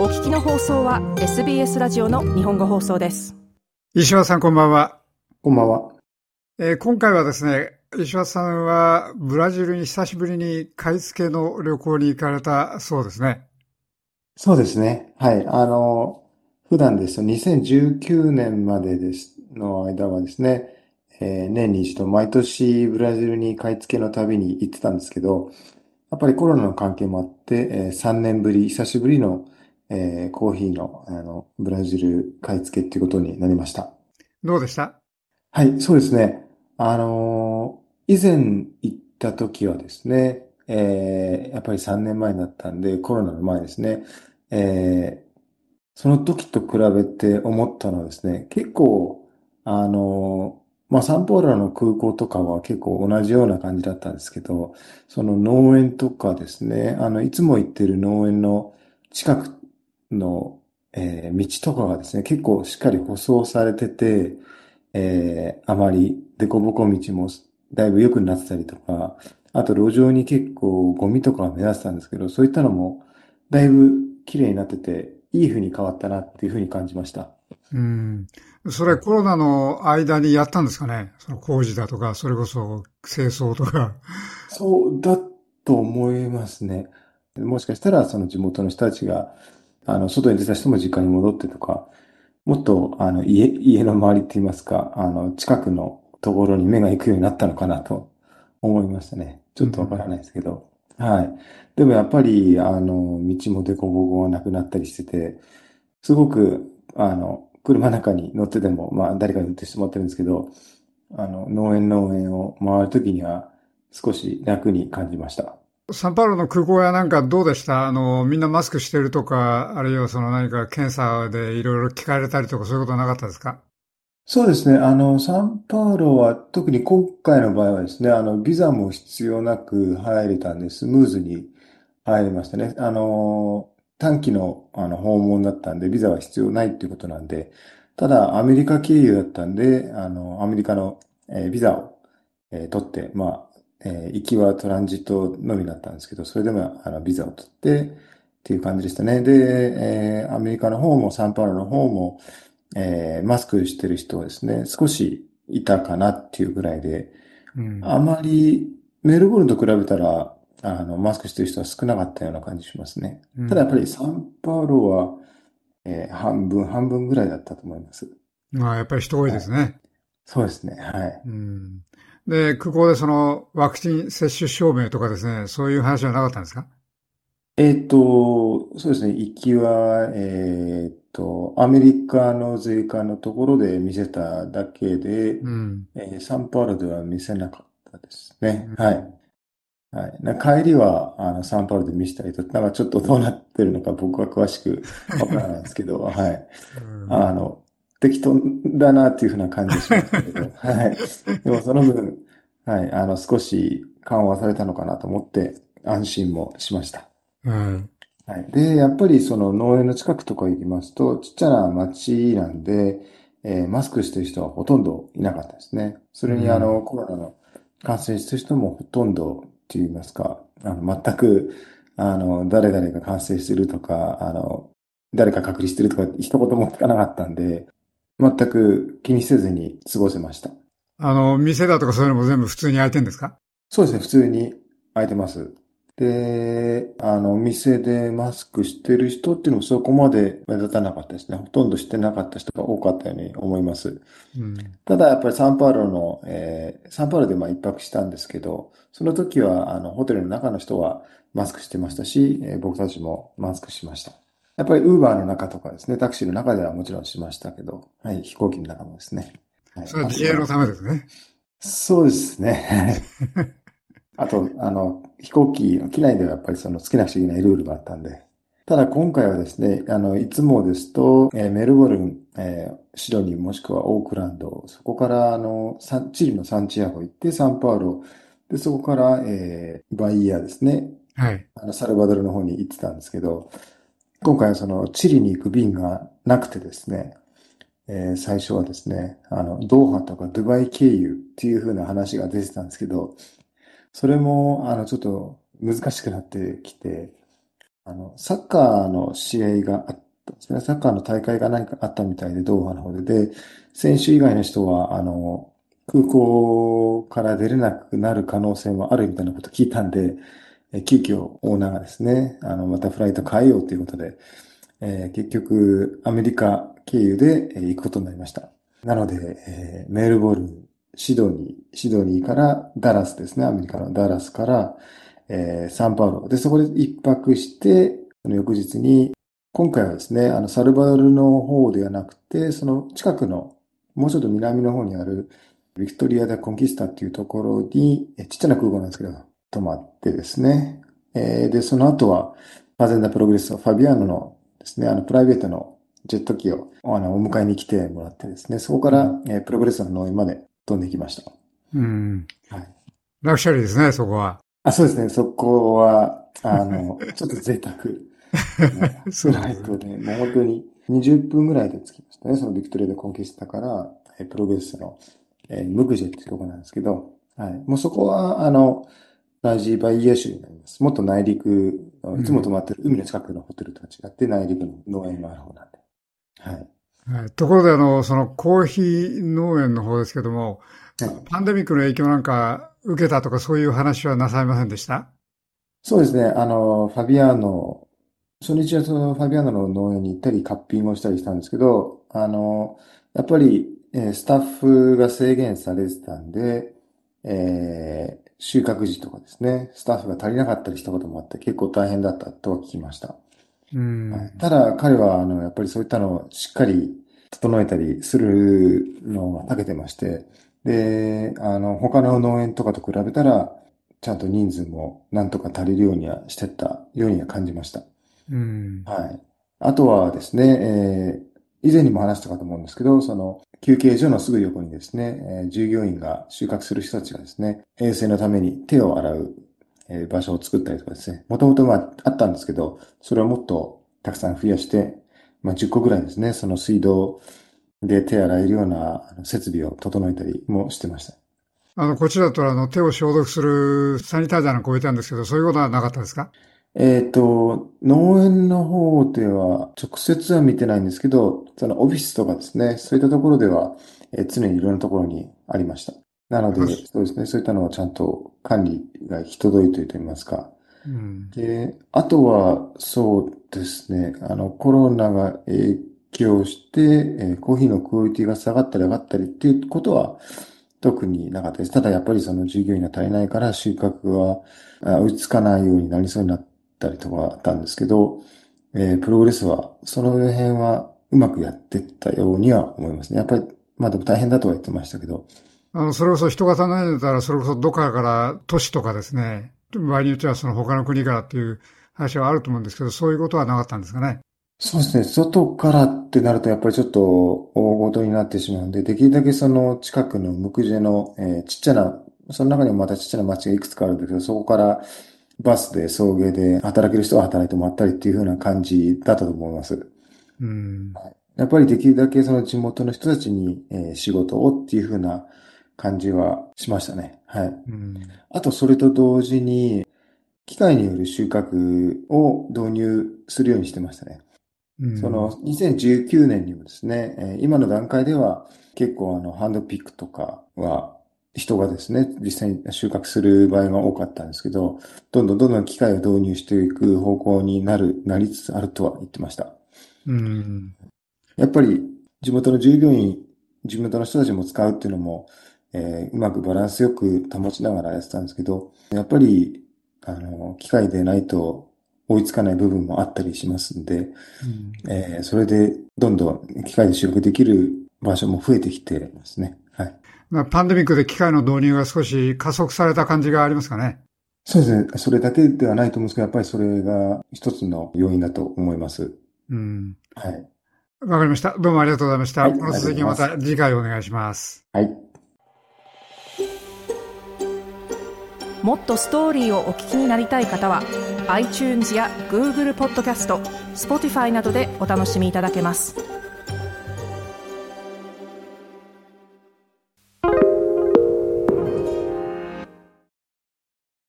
お聞きの放送は SBS ラジオの日本語放送です。石橋さんこんばんは。こんばんは、えー、今回はですね石橋さんはブラジルに久しぶりに買い付けの旅行に行かれたそうですね。そうですね。はい。あの普段ですと2019年までですの間はですね、えー、年に一度毎年ブラジルに買い付けの旅に行ってたんですけど、やっぱりコロナの関係もあって、えー、3年ぶり、久しぶりの、えー、コーヒーのあのブラジル買い付けっていうことになりました。どうでした？はい、そうですね。あのー、以前行った時はですね、えー、やっぱり3年前だったんで、コロナの前ですね、えー、その時と比べて思ったのはですね、結構、あの、まあ、サンポーラの空港とかは結構同じような感じだったんですけど、その農園とかですね、あの、いつも行ってる農園の近くの、えー、道とかがですね、結構しっかり舗装されてて、えー、あまり凸凹道もだいぶ良くなってたりとか、あと路上に結構ゴミとかが目立ってたんですけど、そういったのもだいぶ綺麗になってて、いい風に変わったなっていう風に感じました。うん。それコロナの間にやったんですかね？その工事だとか、それこそ清掃とか。そうだと思いますね。もしかしたらその地元の人たちが、あの、外に出た人も実家に戻ってとか、もっと、あの、家、家の周りって言いますか、あの、近くのところに目が行くようになったのかなと思いましたね。ちょっとわからないですけど。はい。でもやっぱり、あの、道も凸凹がなくなったりしてて、すごく、あの、車の中に乗ってても、まあ、誰かに運転してもらってるんですけど、あの、農園農園を回るときには、少し楽に感じました。サンパウロの空港やなんかどうでした？あの、みんなマスクしてるとか、あるいはその何か検査でいろいろ聞かれたりとかそういうことなかったですか？そうですね。あの、サンパウロは特に今回の場合はですね、あの、ビザも必要なく入れたんで、スムーズに入りましたね。あの、短期のあの訪問だったんで、ビザは必要ないっていうことなんで、ただアメリカ経由だったんで、あの、アメリカの、えー、ビザを、えー、取って、まあ、えー、行きはトランジットのみだったんですけど、それでもあのビザを取って、っていう感じでしたね。で、えー、アメリカの方もサンパウロの方も、えー、マスクしてる人はですね、少しいたかなっていうぐらいで、うん、あまりメルボルンと比べたら、あの、マスクしてる人は少なかったような感じしますね。うん、ただやっぱりサンパウロは、えー、半分、半分ぐらいだったと思います。まあ、やっぱり人多いですね。はい、そうですね、はい。うん、で、空港でそのワクチン接種証明とかですね、そういう話はなかったんですか？えっ、と、そうですね、行きは、えっ、と、アメリカの税関のところで見せただけで、うん、えー、サンパウロでは見せなかったですね。うん、はい。はい。帰りは、あの、サンパウロで見せたりと、なんかちょっとどうなってるのか僕は詳しくわからないですけど、はい。あの、適当だなっていうふうな感じしますけど、はい。でもその分、はい、あの、少し緩和されたのかなと思って安心もしました。うん。はい。で、やっぱりその農園の近くとか行きますと、ちっちゃな町なんで、えー、マスクしてる人はほとんどいなかったですね。それにあの、コロナの感染してる人もほとんどって言いますか、あの、全く、あの、誰々が感染してるとか、あの、誰か隔離してるとか一言も聞かなかったんで、全く気にせずに過ごせました。あの、店だとかそういうのも全部普通に開いてんですか？そうですね、普通に開いてます。で、あの、お店でマスクしてる人っていうのもそこまで目立たなかったですね。ほとんどしてなかった人が多かったように思います。うん、ただやっぱりサンパウロの、えー、サンパウロでまあ一泊したんですけど、その時はあの、ホテルの中の人はマスクしてましたし、えー、僕たちもマスクしました。やっぱりウーバーの中とかですね、タクシーの中ではもちろんしましたけど、はい、飛行機の中もですね。はい、それは自衛のためですね。そうですね。あと、あの、飛行機の機内ではやっぱりその好きなくちゃいけないルールがあったんで。ただ今回はですね、あの、いつもですと、えー、メルボルン、えー、シドニーもしくはオークランド、そこからあの、チリのサンチアゴ行ってサンパウロ、で、そこから、えー、バイヤーですね。はい。あの、サルバドルの方に行ってたんですけど、今回はそのチリに行く便がなくてですね、えー、最初はですね、あの、ドーハとかドバイ経由っていう風な話が出てたんですけど、それも、あの、ちょっと難しくなってきて、あの、サッカーの試合があったんですね。サッカーの大会が何かあったみたいで、ドーハの方で。で、選手以外の人は、あの、空港から出れなくなる可能性もあるみたいなこと聞いたんで、え急遽オーナーがですね、あの、またフライト変えようということで、えー、結局、アメリカ経由で、え、行くことになりました。なので、えー、メールボール、シドニー、シドニーからダラスですね、アメリカのダラスから、え、サンパウロ。で、そこで一泊して、その翌日に、今回はですね、あの、サルバドルの方ではなくて、その近くの、もうちょっと南の方にある、ビクトリア・ダ・コンキスタっていうところに、えちっちゃな空港なんですけど、泊まってですね。えー、で、その後は、ファゼンダ・プログレッソ、ファビアーノのですね、あの、プライベートのジェット機を、あの、お迎えに来てもらってですね、そこから、えー、プログレッソの農園まで飛んできました。うん。はい。ラクシャリーですね、そこは。あ、そうですね、そこは、あの、ちょっと贅沢。そうライトで、もう本当に20分ぐらいで着きましたね。そのビクトリアでコンキスタから、えプログレスの、えー、ムクジェっていうところなんですけど、はい。もうそこは、あの、ラジーバイエ州になります。もっと内陸、いつも泊まってる海の近くのホテルとは違って内陸の農園がある方なんで。はい。はい、ところで、あの、そのコーヒー農園の方ですけども、はい、パンデミックの影響なんか受けたとかそういう話はなさいませんでした？そうですね。あの、ファビアーノ、初日はそのファビアーノの農園に行ったり、カッピングをしたりしたんですけど、あの、やっぱり、えー、スタッフが制限されてたんで、えー、収穫時とかですね、スタッフが足りなかったりしたこともあって結構大変だったとは聞きました。うんはい、ただ彼は、あの、やっぱりそういったのをしっかり整えたりするのが長けてまして、で、あの、他の農園とかと比べたら、ちゃんと人数もなんとか足りるようにはしてたようには感じました。うん。はい。あとはですね、えー、以前にも話したかと思うんですけど、その、休憩所のすぐ横にですね、え、従業員が収穫する人たちがですね、衛生のために手を洗う、え、場所を作ったりとかですね、もともとまああったんですけど、それをもっとたくさん増やして、まあ10個ぐらいですね、その水道で手洗えるような設備を整えたりもしてました。あの、こっちだとあの、手を消毒するサニタイザーの超えたんですけど、そういうことはなかったですか？えっ、と、農園の方では直接は見てないんですけど、そのオフィスとかですね、そういったところでは、えー、常にいろんなところにありました。なので、そうですね、そういったのはちゃんと管理が行き届いていると言いますか。うん、で、あとは、そうですね、あの、コロナが影響して、えー、コーヒーのクオリティが下がったり上がったりっていうことは、特になかったです。ただやっぱりその従業員が足りないから収穫は追いつかないようになりそうになったりとかあったんですけど、えー、プログレスはその辺はうまくやっていったようには思いますね。やっぱり、まあでも大変だとは言ってましたけど。あの、それこそ人が足りないんだったら、それこそどっかから都市とかですね、場合によってはその他の国からっていう話はあると思うんですけど、そういうことはなかったんですかね。そうですね。外からってなるとやっぱりちょっと大事になってしまうんで、できるだけその近くのムクジェの、えー、ちっちゃな、その中にもまたちっちゃな町がいくつかあるんだけど、そこからバスで送迎で働ける人は働いてもらったりっていう風な感じだったと思います。うん、やっぱりできるだけその地元の人たちに、えー、仕事をっていう風な感じはしましたね。はい。うん、あとそれと同時に、機械による収穫を導入するようにしてましたね。その2019年にもですね、今の段階では結構あのハンドピックとかは人がですね、実際に収穫する場合が多かったんですけど、どんどんどんどん機械を導入していく方向になる、なりつつあるとは言ってました。うん、やっぱり地元の従業員、地元の人たちも使うっていうのも、えー、うまくバランスよく保ちながらやってたんですけど、やっぱり、あの、機械でないと追いつかない部分もあったりしますんで、うん、えー、それでどんどん機械で収録できる場所も増えてきてますね。パンデミックで機械の導入が少し加速された感じがありますかね。そうですね。それだけではないと思うんですけど、やっぱりそれが一つの要因だと思います。うん。はい。わかりました。どうもありがとうございました。はい、この続きまた次回お願いします。はい。もっとストーリーをお聞きになりたい方は iTunes や Google ポッドキャスト Spotify などでお楽しみいただけます。